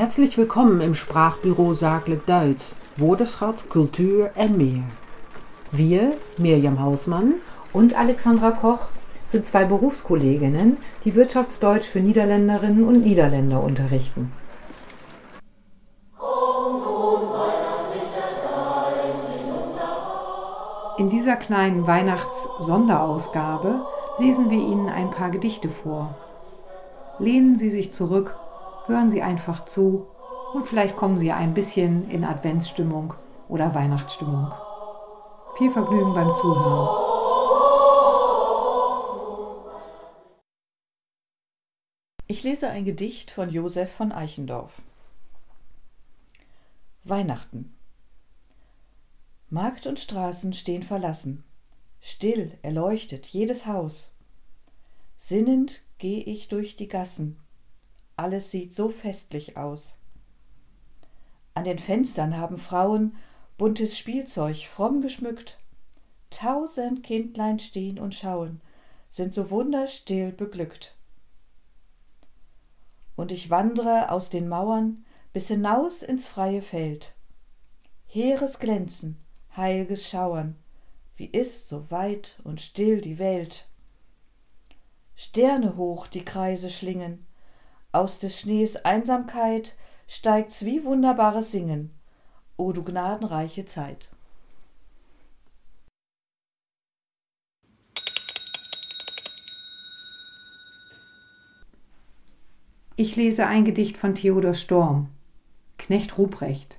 Herzlich willkommen im Sprachbüro Zakelijk Duits, Woordenschat, Kultur en meer. Wir, Mirjam Hausmann und Alexandra Koch, sind zwei Berufskolleginnen, die Wirtschaftsdeutsch für Niederländerinnen und Niederländer unterrichten. In dieser kleinen Weihnachts-Sonderausgabe lesen wir Ihnen ein paar Gedichte vor. Lehnen Sie sich zurück, hören Sie einfach zu und vielleicht kommen Sie ein bisschen in Adventsstimmung oder Weihnachtsstimmung. Viel Vergnügen beim Zuhören. Ich lese ein Gedicht von Josef von Eichendorff. Weihnachten. Markt und Straßen stehen verlassen. Still erleuchtet jedes Haus. Sinnend geh ich durch die Gassen. Alles sieht so festlich aus. An den Fenstern haben Frauen buntes Spielzeug fromm geschmückt. Tausend Kindlein stehen und schauen, sind so wunderstill beglückt. Und ich wandre aus den Mauern bis hinaus ins freie Feld. Heeres Glänzen, heilges Schauern, wie ist so weit und still die Welt. Sterne hoch die Kreise schlingen, aus des Schnees Einsamkeit steigt's wie wunderbares Singen, o du gnadenreiche Zeit. Ich lese ein Gedicht von Theodor Storm, Knecht Ruprecht.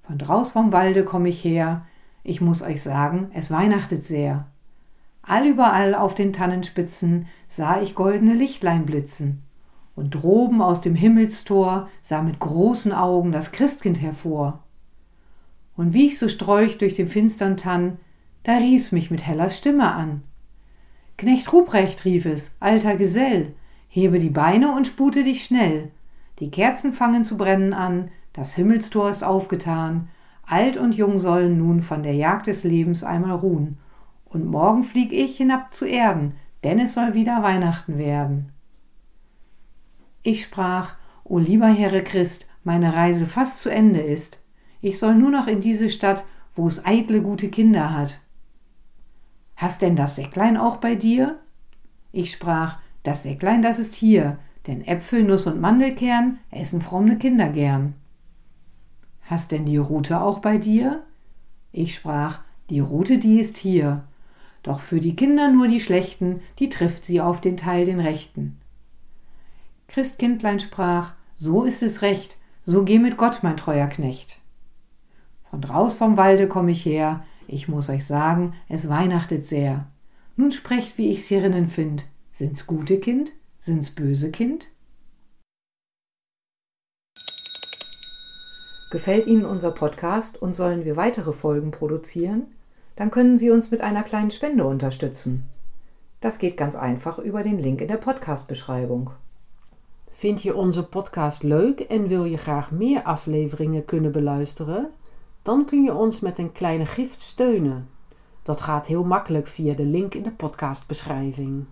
Von draus vom Walde komm ich her, ich muss euch sagen, es weihnachtet sehr. Allüberall auf den Tannenspitzen sah ich goldene Lichtlein blitzen. Und droben aus dem Himmelstor sah mit großen Augen das Christkind hervor. Und wie ich so streuch durch den finstern Tann, da rief's mich mit heller Stimme an. Knecht Ruprecht, rief es, alter Gesell, hebe die Beine und spute dich schnell. Die Kerzen fangen zu brennen an, das Himmelstor ist aufgetan, alt und jung sollen nun von der Jagd des Lebens einmal ruhen und morgen flieg ich hinab zu Erden, denn es soll wieder Weihnachten werden. Ich sprach, O lieber Herre Christ, meine Reise fast zu Ende ist, ich soll nur noch in diese Stadt, wo es eitle gute Kinder hat. Hast denn das Säcklein auch bei dir? Ich sprach, das Säcklein, das ist hier, denn Äpfel, Nuss und Mandelkern essen fromme Kinder gern. Hast denn die Rute auch bei dir? Ich sprach, die Rute, die ist hier, doch für die Kinder nur die Schlechten, die trifft sie auf den Teil den Rechten. Christkindlein sprach, so ist es recht, so geh mit Gott, mein treuer Knecht. Von draus vom Walde komm ich her, ich muss euch sagen, es weihnachtet sehr. Nun sprecht, wie ich's hierinnen find, sind's gute Kind, sind's böse Kind? Gefällt Ihnen unser Podcast und sollen wir weitere Folgen produzieren? dann können Sie uns mit einer kleinen Spende unterstützen. Das geht ganz einfach über den Link in der Podcast-beschreibung. Vind je onze podcast leuk en wil je graag meer afleveringen kunnen beluisteren? Dan kun je ons met een kleine gift steunen. Dat gaat heel makkelijk via de link in de podcastbeschrijving.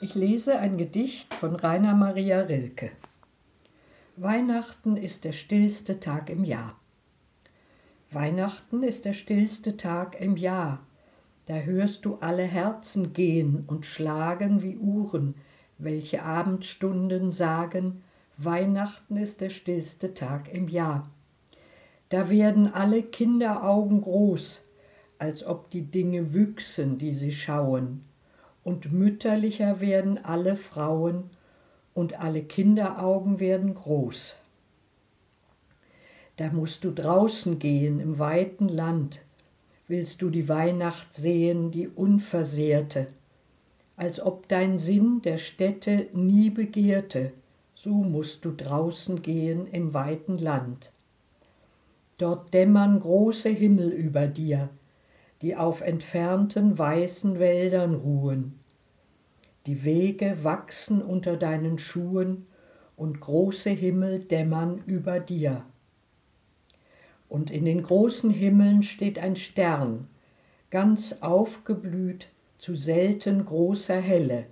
Ich lese ein Gedicht von Rainer Maria Rilke. Weihnachten ist der stillste Tag im Jahr. Weihnachten ist der stillste Tag im Jahr. Da hörst du alle Herzen gehen und schlagen wie Uhren, welche Abendstunden sagen, Weihnachten ist der stillste Tag im Jahr. Da werden alle Kinderaugen groß, als ob die Dinge wüchsen, die sie schauen, und mütterlicher werden alle Frauen, und alle Kinderaugen werden groß. Da musst du draußen gehen im weiten Land, willst du die Weihnacht sehen, die unversehrte, als ob dein Sinn der Städte nie begehrte, so musst du draußen gehen im weiten Land. Dort dämmern große Himmel über dir, die auf entfernten weißen Wäldern ruhen. Die Wege wachsen unter deinen Schuhen und große Himmel dämmern über dir und in den großen Himmeln steht ein Stern, ganz aufgeblüht zu selten großer Helle.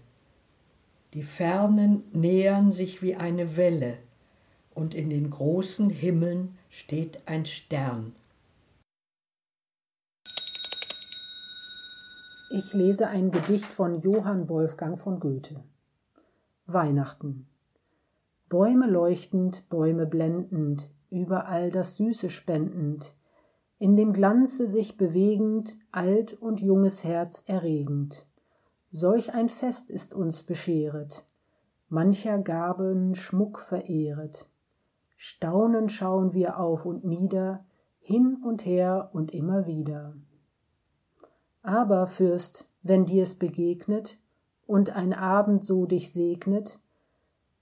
Die Fernen nähern sich wie eine Welle, und in den großen Himmeln steht ein Stern. Ich lese ein Gedicht von Johann Wolfgang von Goethe. Weihnachten. Bäume leuchtend, Bäume blendend, überall das Süße spendend, in dem Glanze sich bewegend, alt und junges Herz erregend. Solch ein Fest ist uns bescheret, mancher Gaben Schmuck verehret. Staunend schauen wir auf und nieder, hin und her und immer wieder. Aber, Fürst, wenn dir's begegnet und ein Abend so dich segnet,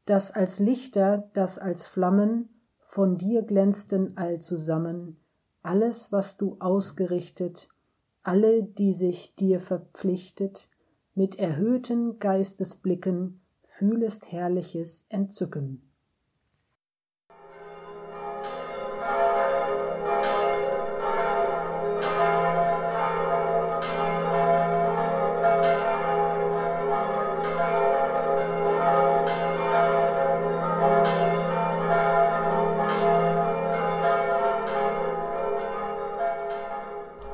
dass als Lichter, dass als Flammen von dir glänzten allzusammen, alles, was du ausgerichtet, alle, die sich dir verpflichtet, mit erhöhten Geistesblicken fühlest herrliches Entzücken.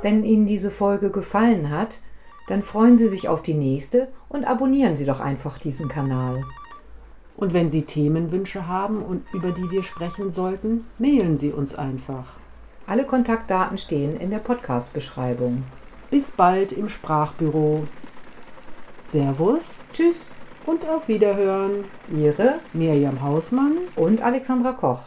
Wenn Ihnen diese Folge gefallen hat, dann freuen Sie sich auf die nächste und abonnieren Sie doch einfach diesen Kanal. Und wenn Sie Themenwünsche haben und über die wir sprechen sollten, mailen Sie uns einfach. Alle Kontaktdaten stehen in der Podcast-Beschreibung. Bis bald im Sprachbüro. Servus Tschüss und auf Wiederhören. Ihre Mirjam Hausmann und Alexandra Koch.